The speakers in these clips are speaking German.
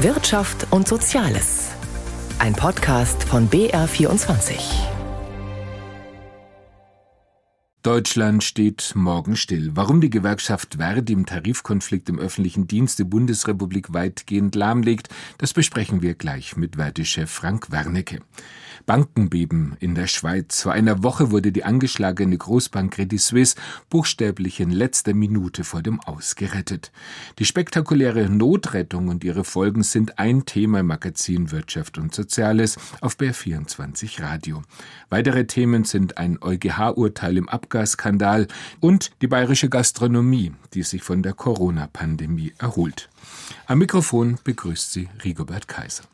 Wirtschaft und Soziales. Ein Podcast von BR24. Deutschland steht morgen still. Warum die Gewerkschaft Verdi im Tarifkonflikt im öffentlichen Dienst die Bundesrepublik weitgehend lahmlegt, das besprechen wir gleich mit Verdi-Chef Frank Wernicke. Bankenbeben in der Schweiz. Vor einer Woche wurde die angeschlagene Großbank Credit Suisse buchstäblich in letzter Minute vor dem Aus gerettet. Die spektakuläre Notrettung und ihre Folgen sind ein Thema im Magazin Wirtschaft und Soziales auf BR24 Radio. Weitere Themen sind ein EuGH-Urteil im Abgasskandal und die bayerische Gastronomie, die sich von der Corona-Pandemie erholt. Am Mikrofon begrüßt sie Rigobert Kaiser.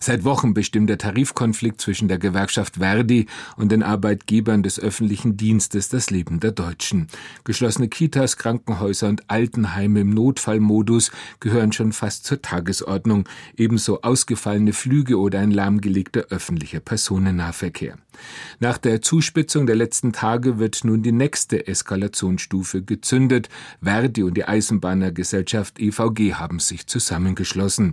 Seit Wochen bestimmt der Tarifkonflikt zwischen der Gewerkschaft Verdi und den Arbeitgebern des öffentlichen Dienstes das Leben der Deutschen. Geschlossene Kitas, Krankenhäuser und Altenheime im Notfallmodus gehören schon fast zur Tagesordnung, ebenso ausgefallene Flüge oder ein lahmgelegter öffentlicher Personennahverkehr. Nach der Zuspitzung der letzten Tage wird nun die nächste Eskalationsstufe gezündet. Verdi und die Eisenbahnergesellschaft EVG haben sich zusammengeschlossen.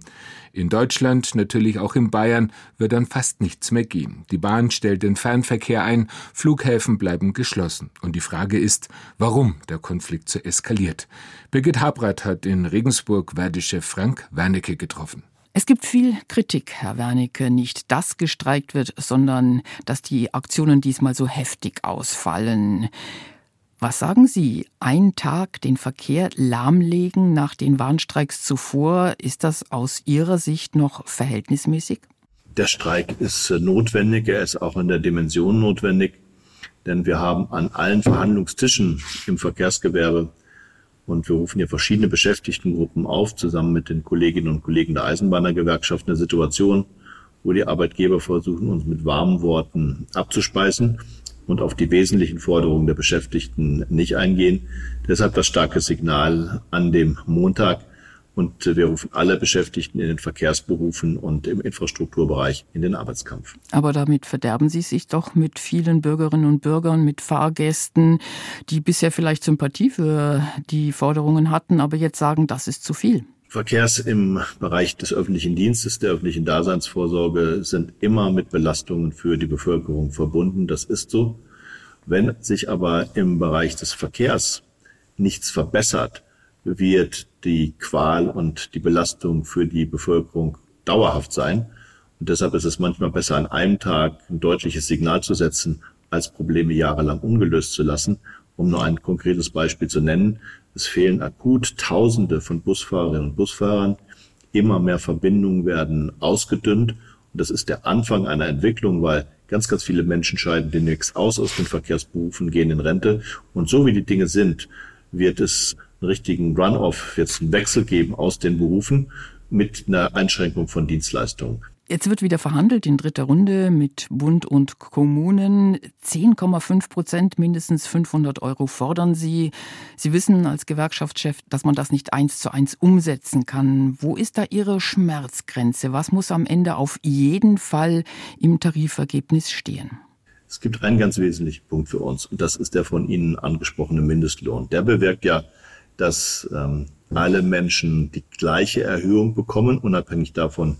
In Deutschland, natürlich auch in Bayern, wird dann fast nichts mehr gehen. Die Bahn stellt den Fernverkehr ein, Flughäfen bleiben geschlossen. Und die Frage ist, warum der Konflikt so eskaliert. Birgit Habrath hat in Regensburg Verdi-Chef Frank Wernicke getroffen. Es gibt viel Kritik, Herr Wernicke, nicht dass gestreikt wird, sondern dass die Aktionen diesmal so heftig ausfallen. Was sagen Sie? Ein Tag den Verkehr lahmlegen nach den Warnstreiks zuvor, ist das aus Ihrer Sicht noch verhältnismäßig? Der Streik ist äh, notwendig, er ist auch in der Dimension notwendig, denn wir haben an allen Verhandlungstischen im Verkehrsgewerbe und wir rufen hier verschiedene Beschäftigtengruppen auf, zusammen mit den Kolleginnen und Kollegen der Eisenbahnergewerkschaft, eine Situation, wo die Arbeitgeber versuchen, uns mit warmen Worten abzuspeisen und auf die wesentlichen Forderungen der Beschäftigten nicht eingehen. Deshalb das starke Signal an dem Montag, und wir rufen alle Beschäftigten in den Verkehrsberufen und im Infrastrukturbereich in den Arbeitskampf. Aber damit verderben Sie sich doch mit vielen Bürgerinnen und Bürgern, mit Fahrgästen, die bisher vielleicht Sympathie für die Forderungen hatten, aber jetzt sagen, das ist zu viel. Verkehrs im Bereich des öffentlichen Dienstes, der öffentlichen Daseinsvorsorge sind immer mit Belastungen für die Bevölkerung verbunden. Das ist so. Wenn sich aber im Bereich des Verkehrs nichts verbessert, wird die Qual und die Belastung für die Bevölkerung dauerhaft sein. Und deshalb ist es manchmal besser, an einem Tag ein deutliches Signal zu setzen, als Probleme jahrelang ungelöst zu lassen. Um nur ein konkretes Beispiel zu nennen, es fehlen akut Tausende von Busfahrerinnen und Busfahrern. Immer mehr Verbindungen werden ausgedünnt. Und das ist der Anfang einer Entwicklung, weil ganz, ganz viele Menschen scheiden demnächst aus aus den Verkehrsberufen, gehen in Rente. Und so wie die Dinge sind, wird es einen richtigen Run-off, jetzt einen Wechsel geben aus den Berufen mit einer Einschränkung von Dienstleistungen. Jetzt wird wieder verhandelt in dritter Runde mit Bund und Kommunen. 10,5 Prozent, mindestens 500 Euro fordern Sie. Sie wissen als Gewerkschaftschef, dass man das nicht eins zu eins umsetzen kann. Wo ist da Ihre Schmerzgrenze? Was muss am Ende auf jeden Fall im Tarifergebnis stehen? Es gibt einen ganz wesentlichen Punkt für uns und das ist der von Ihnen angesprochene Mindestlohn. Der bewirkt ja dass ähm, alle Menschen die gleiche Erhöhung bekommen, unabhängig davon,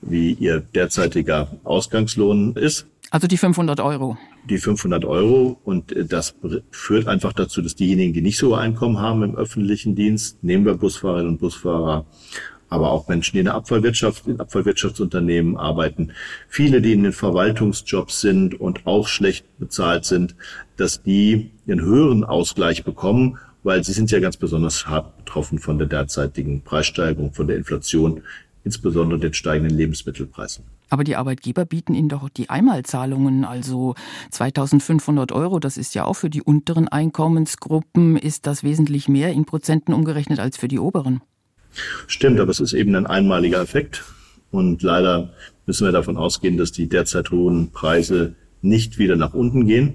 wie ihr derzeitiger Ausgangslohn ist. Also die 500 Euro. Die 500 Euro und äh, das führt einfach dazu, dass diejenigen, die nicht so Einkommen haben im öffentlichen Dienst, nehmen wir Busfahrerinnen und Busfahrer, aber auch Menschen, die in der Abfallwirtschaft, in Abfallwirtschaftsunternehmen arbeiten, viele, die in den Verwaltungsjobs sind und auch schlecht bezahlt sind, dass die einen höheren Ausgleich bekommen weil sie sind ja ganz besonders hart betroffen von der derzeitigen Preissteigerung, von der Inflation, insbesondere den steigenden Lebensmittelpreisen. Aber die Arbeitgeber bieten Ihnen doch die Einmalzahlungen, also 2500 Euro, das ist ja auch für die unteren Einkommensgruppen, ist das wesentlich mehr in Prozenten umgerechnet als für die oberen. Stimmt, aber es ist eben ein einmaliger Effekt. Und leider müssen wir davon ausgehen, dass die derzeit hohen Preise nicht wieder nach unten gehen.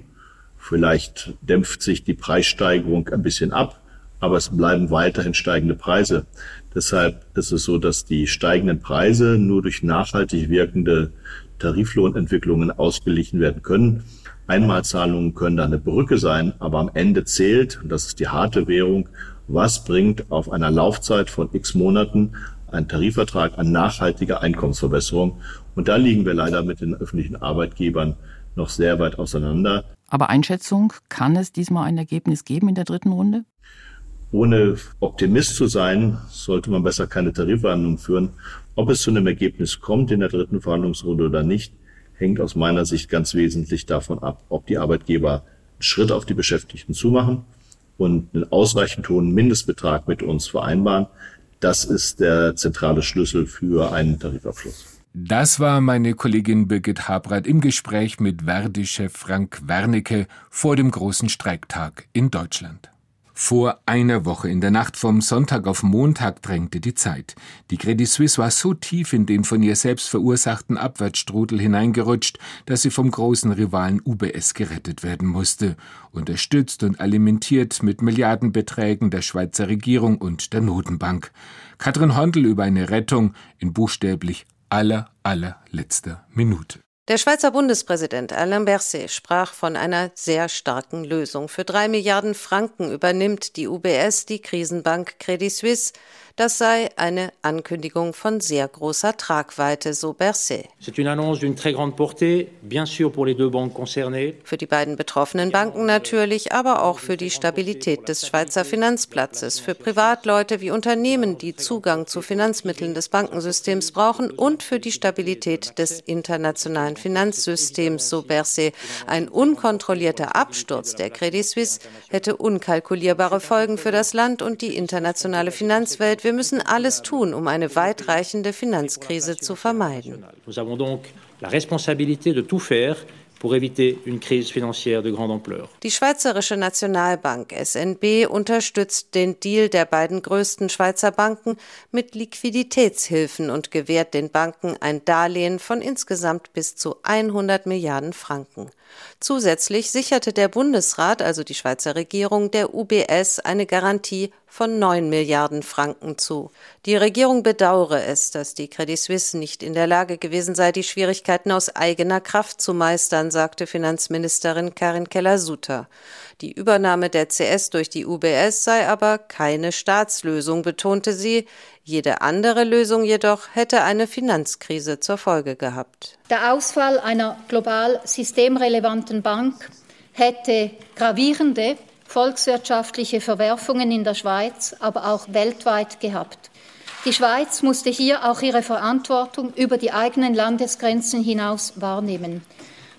Vielleicht dämpft sich die Preissteigerung ein bisschen ab, aber es bleiben weiterhin steigende Preise. Deshalb ist es so, dass die steigenden Preise nur durch nachhaltig wirkende Tariflohnentwicklungen ausgeglichen werden können. Einmalzahlungen können da eine Brücke sein, aber am Ende zählt, und das ist die harte Währung, was bringt auf einer Laufzeit von x Monaten ein Tarifvertrag an nachhaltiger Einkommensverbesserung. Und da liegen wir leider mit den öffentlichen Arbeitgebern noch sehr weit auseinander. Aber Einschätzung, kann es diesmal ein Ergebnis geben in der dritten Runde? Ohne Optimist zu sein, sollte man besser keine Tarifverhandlungen führen. Ob es zu einem Ergebnis kommt in der dritten Verhandlungsrunde oder nicht, hängt aus meiner Sicht ganz wesentlich davon ab, ob die Arbeitgeber einen Schritt auf die Beschäftigten zumachen und einen ausreichend hohen Mindestbetrag mit uns vereinbaren. Das ist der zentrale Schlüssel für einen Tarifabschluss. Das war meine Kollegin Birgit Habrath im Gespräch mit Verdi-Chef Frank Wernicke vor dem großen Streiktag in Deutschland. Vor einer Woche in der Nacht vom Sonntag auf Montag drängte die Zeit. Die Credit Suisse war so tief in den von ihr selbst verursachten Abwärtsstrudel hineingerutscht, dass sie vom großen Rivalen UBS gerettet werden musste, unterstützt und alimentiert mit Milliardenbeträgen der Schweizer Regierung und der Notenbank. Katrin Hondel über eine Rettung in buchstäblich aller, allerletzter Minute. Der Schweizer Bundespräsident Alain Berset sprach von einer sehr starken Lösung. Für drei Milliarden Franken übernimmt die UBS die Krisenbank Credit Suisse. Das sei eine Ankündigung von sehr großer Tragweite, so Berset. Für die beiden betroffenen Banken natürlich, aber auch für die Stabilität des Schweizer Finanzplatzes, für Privatleute wie Unternehmen, die Zugang zu Finanzmitteln des Bankensystems brauchen und für die Stabilität des internationalen Finanzsystems, so Berset. Ein unkontrollierter Absturz der Credit Suisse hätte unkalkulierbare Folgen für das Land und die internationale Finanzwelt. Wir müssen alles tun, um eine weitreichende Finanzkrise zu vermeiden. Nous avons donc la responsabilité de tout faire. Die Schweizerische Nationalbank SNB unterstützt den Deal der beiden größten Schweizer Banken mit Liquiditätshilfen und gewährt den Banken ein Darlehen von insgesamt bis zu 100 Milliarden Franken. Zusätzlich sicherte der Bundesrat, also die Schweizer Regierung, der UBS eine Garantie von 9 Milliarden Franken zu. Die Regierung bedauere es, dass die Credit Suisse nicht in der Lage gewesen sei, die Schwierigkeiten aus eigener Kraft zu meistern, sagte Finanzministerin Karin Keller-Sutter. Die Übernahme der CS durch die UBS sei aber keine Staatslösung, betonte sie. Jede andere Lösung jedoch hätte eine Finanzkrise zur Folge gehabt. Der Ausfall einer global systemrelevanten Bank hätte gravierende volkswirtschaftliche Verwerfungen in der Schweiz, aber auch weltweit gehabt. Die Schweiz musste hier auch ihre Verantwortung über die eigenen Landesgrenzen hinaus wahrnehmen.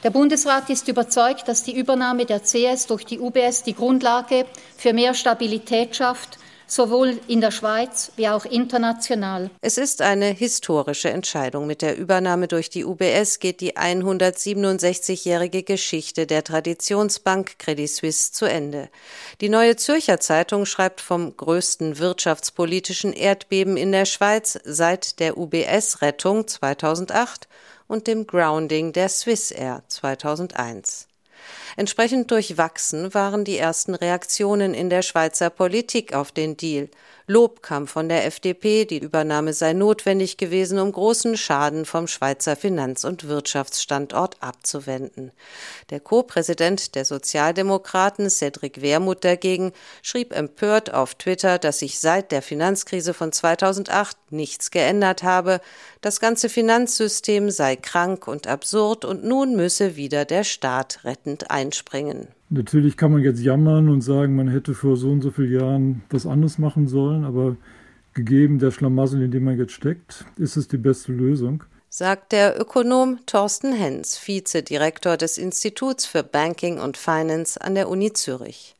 Der Bundesrat ist überzeugt, dass die Übernahme der CS durch die UBS die Grundlage für mehr Stabilität schafft sowohl in der Schweiz wie auch international. Es ist eine historische Entscheidung. Mit der Übernahme durch die UBS geht die 167-jährige Geschichte der Traditionsbank Credit Suisse zu Ende. Die Neue Zürcher Zeitung schreibt vom größten wirtschaftspolitischen Erdbeben in der Schweiz seit der UBS-Rettung 2008 und dem Grounding der Swissair 2001. Entsprechend durchwachsen waren die ersten Reaktionen in der Schweizer Politik auf den Deal. Lob kam von der FDP, die Übernahme sei notwendig gewesen, um großen Schaden vom Schweizer Finanz- und Wirtschaftsstandort abzuwenden. Der Co-Präsident der Sozialdemokraten, Cedric Wermuth dagegen, schrieb empört auf Twitter, dass sich seit der Finanzkrise von 2008 nichts geändert habe, das ganze Finanzsystem sei krank und absurd und nun müsse wieder der Staat rettend einspringen. Natürlich kann man jetzt jammern und sagen, man hätte vor so und so vielen Jahren was anderes machen sollen, aber gegeben der Schlamassel, in dem man jetzt steckt, ist es die beste Lösung. Sagt der Ökonom Thorsten Hens, Vizedirektor des Instituts für Banking und Finance an der Uni Zürich.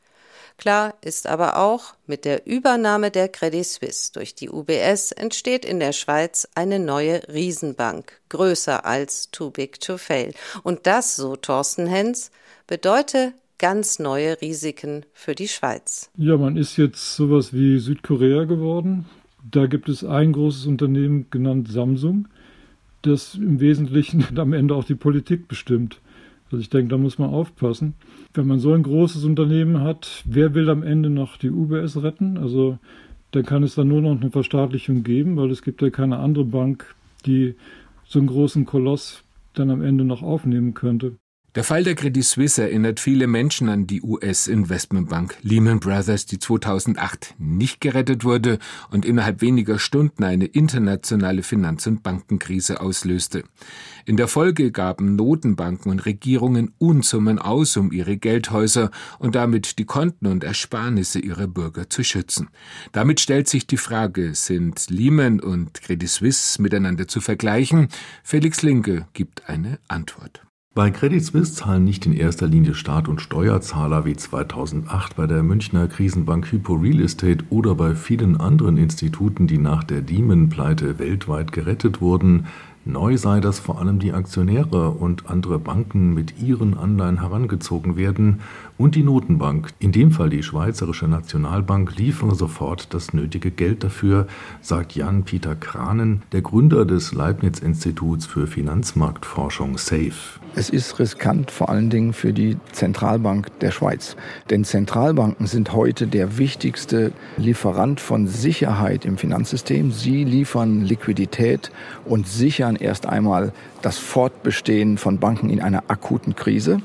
Klar ist aber auch, mit der Übernahme der Credit Suisse durch die UBS entsteht in der Schweiz eine neue Riesenbank, größer als Too Big to Fail. Und das, so Thorsten Hens, bedeutet ganz neue Risiken für die Schweiz. Ja, man ist jetzt sowas wie Südkorea geworden. Da gibt es ein großes Unternehmen genannt Samsung, das im Wesentlichen am Ende auch die Politik bestimmt. Also ich denke, da muss man aufpassen. Wenn man so ein großes Unternehmen hat, wer will am Ende noch die UBS retten? Also dann kann es dann nur noch eine Verstaatlichung geben, weil es gibt ja keine andere Bank, die so einen großen Koloss dann am Ende noch aufnehmen könnte. Der Fall der Credit Suisse erinnert viele Menschen an die US-Investmentbank Lehman Brothers, die 2008 nicht gerettet wurde und innerhalb weniger Stunden eine internationale Finanz- und Bankenkrise auslöste. In der Folge gaben Notenbanken und Regierungen Unsummen aus, um ihre Geldhäuser und damit die Konten und Ersparnisse ihrer Bürger zu schützen. Damit stellt sich die Frage, sind Lehman und Credit Suisse miteinander zu vergleichen? Felix Linke gibt eine Antwort. Bei Credit Suisse zahlen nicht in erster Linie Staat und Steuerzahler wie 2008 bei der Münchner Krisenbank Hypo Real Estate oder bei vielen anderen Instituten, die nach der Lehman-Pleite weltweit gerettet wurden, Neu sei, dass vor allem die Aktionäre und andere Banken mit ihren Anleihen herangezogen werden und die Notenbank, in dem Fall die Schweizerische Nationalbank, liefere sofort das nötige Geld dafür, sagt Jan-Peter Kranen, der Gründer des Leibniz-Instituts für Finanzmarktforschung SAFE. Es ist riskant vor allen Dingen für die Zentralbank der Schweiz. Denn Zentralbanken sind heute der wichtigste Lieferant von Sicherheit im Finanzsystem. Sie liefern Liquidität und sichern erst einmal das Fortbestehen von Banken in einer akuten Krise.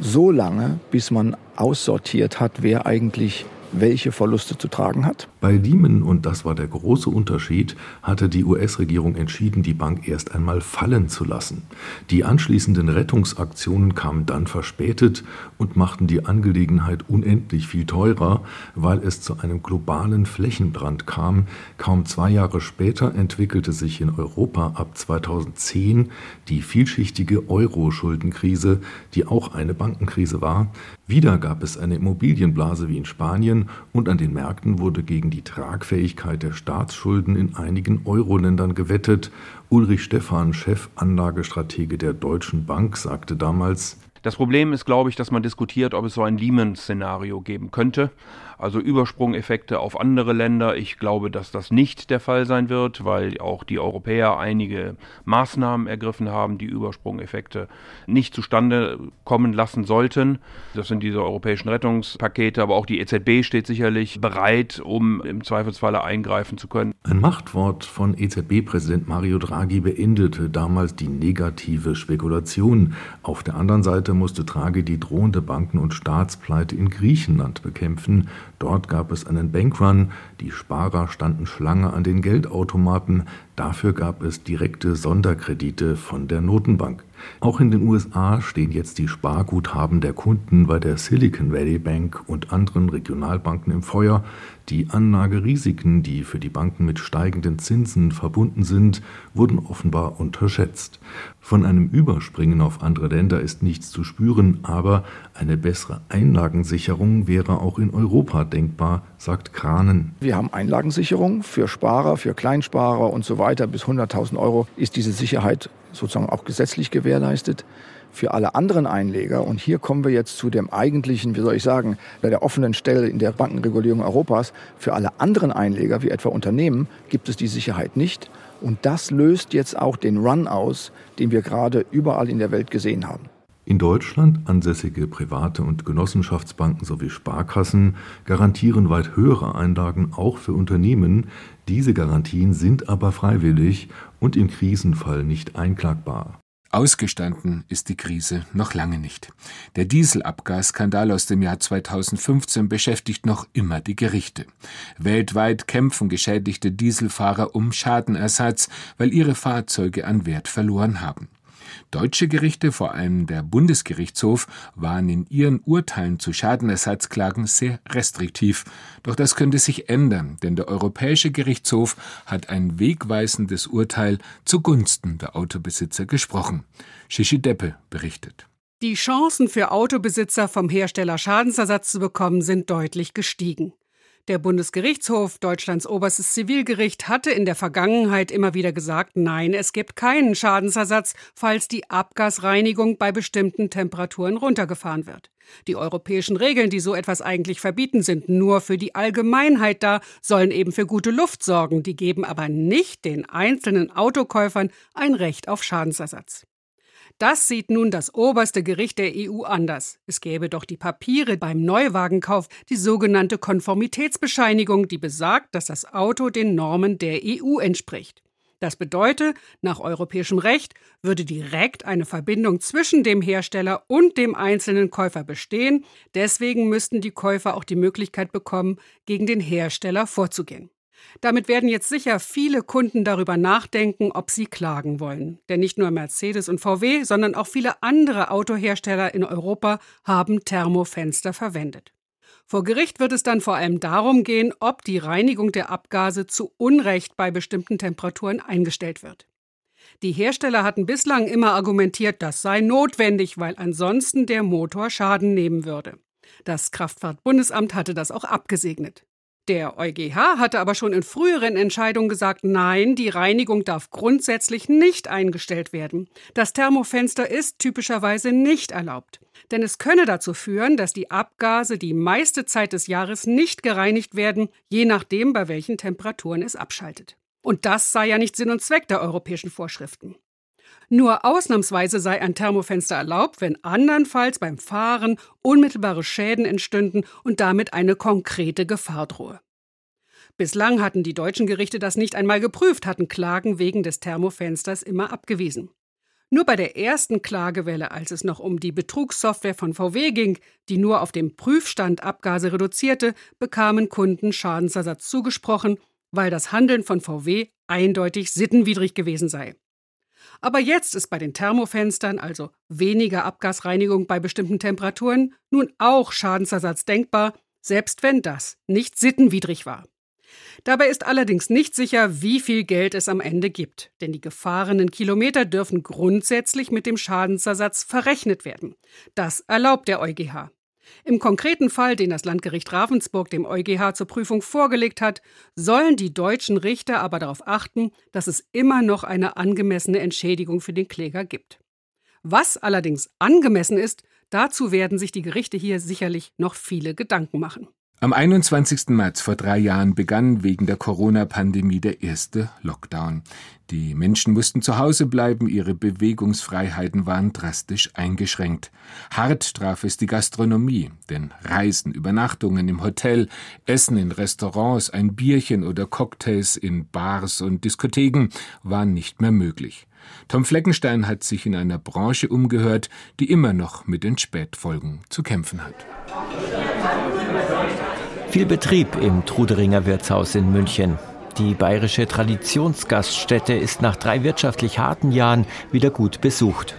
So lange, bis man aussortiert hat, wer eigentlich welche Verluste zu tragen hat. Bei Lehman, und das war der große Unterschied, hatte die US-Regierung entschieden, die Bank erst einmal fallen zu lassen. Die anschließenden Rettungsaktionen kamen dann verspätet und machten die Angelegenheit unendlich viel teurer, weil es zu einem globalen Flächenbrand kam. Kaum zwei Jahre später entwickelte sich in Europa ab 2010 die vielschichtige Euro-Schuldenkrise, die auch eine Bankenkrise war. Wieder gab es eine Immobilienblase wie in Spanien und an den Märkten wurde gegen die Tragfähigkeit der Staatsschulden in einigen Euro-Ländern gewettet. Ulrich Stephan, Chefanlagestratege der Deutschen Bank, sagte damals, das Problem ist, glaube ich, dass man diskutiert, ob es so ein Lehman-Szenario geben könnte also Übersprungeffekte auf andere Länder. Ich glaube, dass das nicht der Fall sein wird, weil auch die Europäer einige Maßnahmen ergriffen haben, die Übersprungeffekte nicht zustande kommen lassen sollten. Das sind diese europäischen Rettungspakete, aber auch die EZB steht sicherlich bereit, um im Zweifelsfalle eingreifen zu können. Ein Machtwort von EZB-Präsident Mario Draghi beendete damals die negative Spekulation. Auf der anderen Seite musste Draghi die drohende Banken- und Staatspleite in Griechenland bekämpfen. Dort gab es einen Bankrun, die Sparer standen Schlange an den Geldautomaten, dafür gab es direkte Sonderkredite von der Notenbank. Auch in den USA stehen jetzt die Sparguthaben der Kunden bei der Silicon Valley Bank und anderen Regionalbanken im Feuer. Die Anlagerisiken, die für die Banken mit steigenden Zinsen verbunden sind, wurden offenbar unterschätzt. Von einem Überspringen auf andere Länder ist nichts zu spüren, aber eine bessere Einlagensicherung wäre auch in Europa denkbar, sagt Kranen. Wir haben Einlagensicherung für Sparer, für Kleinsparer und so weiter. Bis 100.000 Euro ist diese Sicherheit sozusagen auch gesetzlich gewährleistet für alle anderen Einleger. Und hier kommen wir jetzt zu dem eigentlichen, wie soll ich sagen, der offenen Stelle in der Bankenregulierung Europas. Für alle anderen Einleger, wie etwa Unternehmen, gibt es die Sicherheit nicht. Und das löst jetzt auch den Run aus, den wir gerade überall in der Welt gesehen haben. In Deutschland ansässige private und Genossenschaftsbanken sowie Sparkassen garantieren weit höhere Einlagen auch für Unternehmen. Diese Garantien sind aber freiwillig und im Krisenfall nicht einklagbar. Ausgestanden ist die Krise noch lange nicht. Der Dieselabgasskandal aus dem Jahr 2015 beschäftigt noch immer die Gerichte. Weltweit kämpfen geschädigte Dieselfahrer um Schadenersatz, weil ihre Fahrzeuge an Wert verloren haben. Deutsche Gerichte, vor allem der Bundesgerichtshof, waren in ihren Urteilen zu Schadenersatzklagen sehr restriktiv. Doch das könnte sich ändern, denn der Europäische Gerichtshof hat ein wegweisendes Urteil zugunsten der Autobesitzer gesprochen. Shishi Deppe berichtet. Die Chancen für Autobesitzer vom Hersteller Schadensersatz zu bekommen sind deutlich gestiegen. Der Bundesgerichtshof, Deutschlands oberstes Zivilgericht, hatte in der Vergangenheit immer wieder gesagt, nein, es gibt keinen Schadensersatz, falls die Abgasreinigung bei bestimmten Temperaturen runtergefahren wird. Die europäischen Regeln, die so etwas eigentlich verbieten, sind nur für die Allgemeinheit da, sollen eben für gute Luft sorgen, die geben aber nicht den einzelnen Autokäufern ein Recht auf Schadensersatz. Das sieht nun das oberste Gericht der EU anders. Es gäbe doch die Papiere beim Neuwagenkauf, die sogenannte Konformitätsbescheinigung, die besagt, dass das Auto den Normen der EU entspricht. Das bedeutet, nach europäischem Recht würde direkt eine Verbindung zwischen dem Hersteller und dem einzelnen Käufer bestehen. Deswegen müssten die Käufer auch die Möglichkeit bekommen, gegen den Hersteller vorzugehen. Damit werden jetzt sicher viele Kunden darüber nachdenken, ob sie klagen wollen. Denn nicht nur Mercedes und VW, sondern auch viele andere Autohersteller in Europa haben Thermofenster verwendet. Vor Gericht wird es dann vor allem darum gehen, ob die Reinigung der Abgase zu Unrecht bei bestimmten Temperaturen eingestellt wird. Die Hersteller hatten bislang immer argumentiert, das sei notwendig, weil ansonsten der Motor Schaden nehmen würde. Das Kraftfahrtbundesamt hatte das auch abgesegnet. Der EuGH hatte aber schon in früheren Entscheidungen gesagt, nein, die Reinigung darf grundsätzlich nicht eingestellt werden. Das Thermofenster ist typischerweise nicht erlaubt. Denn es könne dazu führen, dass die Abgase die meiste Zeit des Jahres nicht gereinigt werden, je nachdem, bei welchen Temperaturen es abschaltet. Und das sei ja nicht Sinn und Zweck der europäischen Vorschriften. Nur ausnahmsweise sei ein Thermofenster erlaubt, wenn andernfalls beim Fahren unmittelbare Schäden entstünden und damit eine konkrete Gefahr drohe. Bislang hatten die deutschen Gerichte das nicht einmal geprüft, hatten Klagen wegen des Thermofensters immer abgewiesen. Nur bei der ersten Klagewelle, als es noch um die Betrugssoftware von VW ging, die nur auf dem Prüfstand Abgase reduzierte, bekamen Kunden Schadensersatz zugesprochen, weil das Handeln von VW eindeutig sittenwidrig gewesen sei. Aber jetzt ist bei den Thermofenstern, also weniger Abgasreinigung bei bestimmten Temperaturen, nun auch Schadensersatz denkbar, selbst wenn das nicht sittenwidrig war. Dabei ist allerdings nicht sicher, wie viel Geld es am Ende gibt, denn die gefahrenen Kilometer dürfen grundsätzlich mit dem Schadensersatz verrechnet werden. Das erlaubt der EuGH. Im konkreten Fall, den das Landgericht Ravensburg dem EuGH zur Prüfung vorgelegt hat, sollen die deutschen Richter aber darauf achten, dass es immer noch eine angemessene Entschädigung für den Kläger gibt. Was allerdings angemessen ist, dazu werden sich die Gerichte hier sicherlich noch viele Gedanken machen. Am 21. März vor drei Jahren begann wegen der Corona-Pandemie der erste Lockdown. Die Menschen mussten zu Hause bleiben, ihre Bewegungsfreiheiten waren drastisch eingeschränkt. Hart traf es die Gastronomie, denn Reisen, Übernachtungen im Hotel, Essen in Restaurants, ein Bierchen oder Cocktails in Bars und Diskotheken waren nicht mehr möglich. Tom Fleckenstein hat sich in einer Branche umgehört, die immer noch mit den Spätfolgen zu kämpfen hat. Viel Betrieb im Truderinger Wirtshaus in München. Die bayerische Traditionsgaststätte ist nach drei wirtschaftlich harten Jahren wieder gut besucht.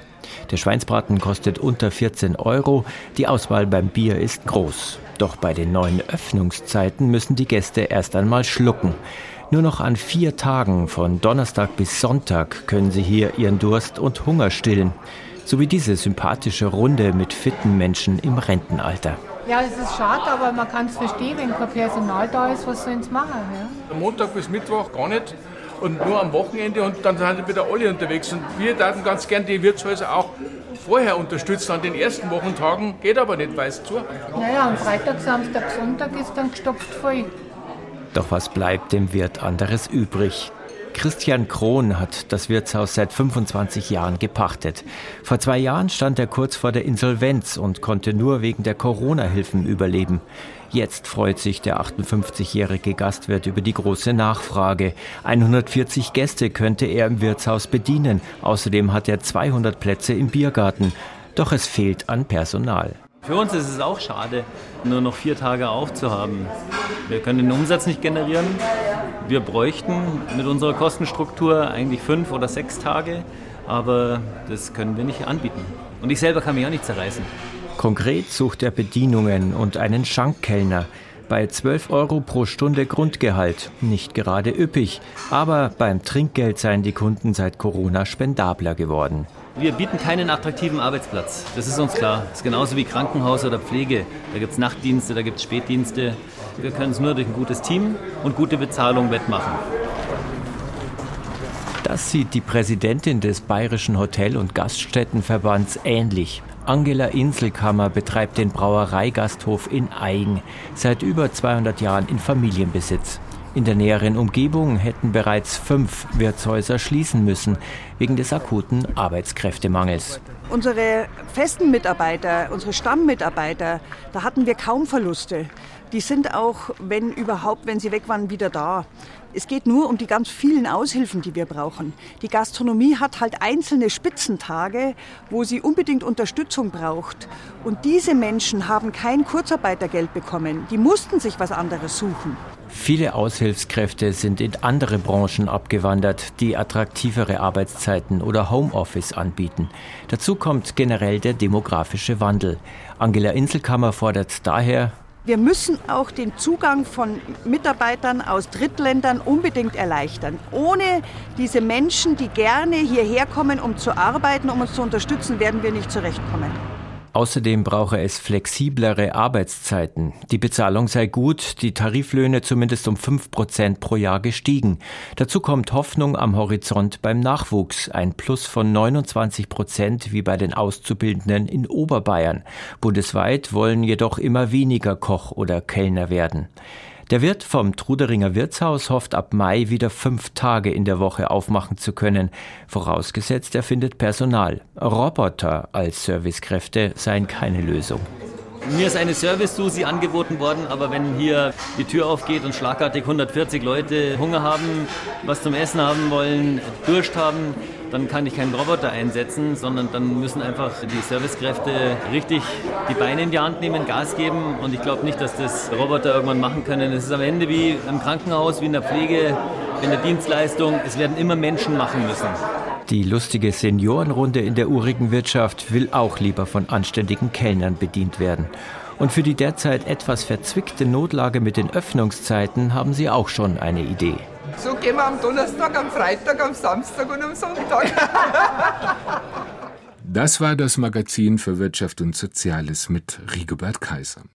Der Schweinsbraten kostet unter 14 Euro, die Auswahl beim Bier ist groß. Doch bei den neuen Öffnungszeiten müssen die Gäste erst einmal schlucken. Nur noch an vier Tagen von Donnerstag bis Sonntag können sie hier ihren Durst und Hunger stillen. So wie diese sympathische Runde mit fitten Menschen im Rentenalter. Ja, es ist schade, aber man kann es verstehen, wenn kein Personal da ist, was sollen sie machen? Ja? Montag bis Mittwoch gar nicht und nur am Wochenende und dann sind wieder alle unterwegs. Und wir würden ganz gern die Wirtshäuser auch vorher unterstützen an den ersten Wochentagen, geht aber nicht, weiß zu. Naja, am Freitag, Samstag, Sonntag ist dann gestopft voll. Doch was bleibt dem Wirt anderes übrig? Christian Krohn hat das Wirtshaus seit 25 Jahren gepachtet. Vor zwei Jahren stand er kurz vor der Insolvenz und konnte nur wegen der Corona-Hilfen überleben. Jetzt freut sich der 58-jährige Gastwirt über die große Nachfrage. 140 Gäste könnte er im Wirtshaus bedienen. Außerdem hat er 200 Plätze im Biergarten. Doch es fehlt an Personal. Für uns ist es auch schade, nur noch vier Tage aufzuhaben. Wir können den Umsatz nicht generieren. Wir bräuchten mit unserer Kostenstruktur eigentlich fünf oder sechs Tage, aber das können wir nicht anbieten. Und ich selber kann mich auch nicht zerreißen. Konkret sucht er Bedienungen und einen Schankkellner. Bei 12 Euro pro Stunde Grundgehalt. Nicht gerade üppig, aber beim Trinkgeld seien die Kunden seit Corona spendabler geworden. Wir bieten keinen attraktiven Arbeitsplatz. Das ist uns klar. Das ist genauso wie Krankenhaus oder Pflege. Da gibt es Nachtdienste, da gibt es Spätdienste. Wir können es nur durch ein gutes Team und gute Bezahlung wettmachen. Das sieht die Präsidentin des Bayerischen Hotel- und Gaststättenverbands ähnlich. Angela Inselkammer betreibt den Brauereigasthof in Eigen, seit über 200 Jahren in Familienbesitz. In der näheren Umgebung hätten bereits fünf Wirtshäuser schließen müssen, wegen des akuten Arbeitskräftemangels. Unsere festen Mitarbeiter, unsere Stammmitarbeiter, da hatten wir kaum Verluste. Die sind auch, wenn überhaupt, wenn sie weg waren, wieder da. Es geht nur um die ganz vielen Aushilfen, die wir brauchen. Die Gastronomie hat halt einzelne Spitzentage, wo sie unbedingt Unterstützung braucht. Und diese Menschen haben kein Kurzarbeitergeld bekommen. Die mussten sich was anderes suchen. Viele Aushilfskräfte sind in andere Branchen abgewandert, die attraktivere Arbeitszeiten oder Homeoffice anbieten. Dazu kommt generell der demografische Wandel. Angela Inselkammer fordert daher, wir müssen auch den Zugang von Mitarbeitern aus Drittländern unbedingt erleichtern. Ohne diese Menschen, die gerne hierher kommen, um zu arbeiten, um uns zu unterstützen, werden wir nicht zurechtkommen. Außerdem brauche es flexiblere Arbeitszeiten. Die Bezahlung sei gut, die Tariflöhne zumindest um 5 Prozent pro Jahr gestiegen. Dazu kommt Hoffnung am Horizont beim Nachwuchs, ein Plus von 29 Prozent wie bei den Auszubildenden in Oberbayern. Bundesweit wollen jedoch immer weniger Koch oder Kellner werden. Der Wirt vom Truderinger Wirtshaus hofft ab Mai wieder fünf Tage in der Woche aufmachen zu können, vorausgesetzt er findet Personal. Roboter als Servicekräfte seien keine Lösung. Mir ist eine Service-Susi angeboten worden, aber wenn hier die Tür aufgeht und schlagartig 140 Leute Hunger haben, was zum Essen haben wollen, Durst haben, dann kann ich keinen Roboter einsetzen, sondern dann müssen einfach die Servicekräfte richtig die Beine in die Hand nehmen, Gas geben. Und ich glaube nicht, dass das Roboter irgendwann machen können. Es ist am Ende wie im Krankenhaus, wie in der Pflege, in der Dienstleistung. Es werden immer Menschen machen müssen. Die lustige Seniorenrunde in der urigen Wirtschaft will auch lieber von anständigen Kellnern bedient werden. Und für die derzeit etwas verzwickte Notlage mit den Öffnungszeiten haben sie auch schon eine Idee. So gehen wir am Donnerstag, am Freitag, am Samstag und am Sonntag. Das war das Magazin für Wirtschaft und Soziales mit Rigobert Kaiser.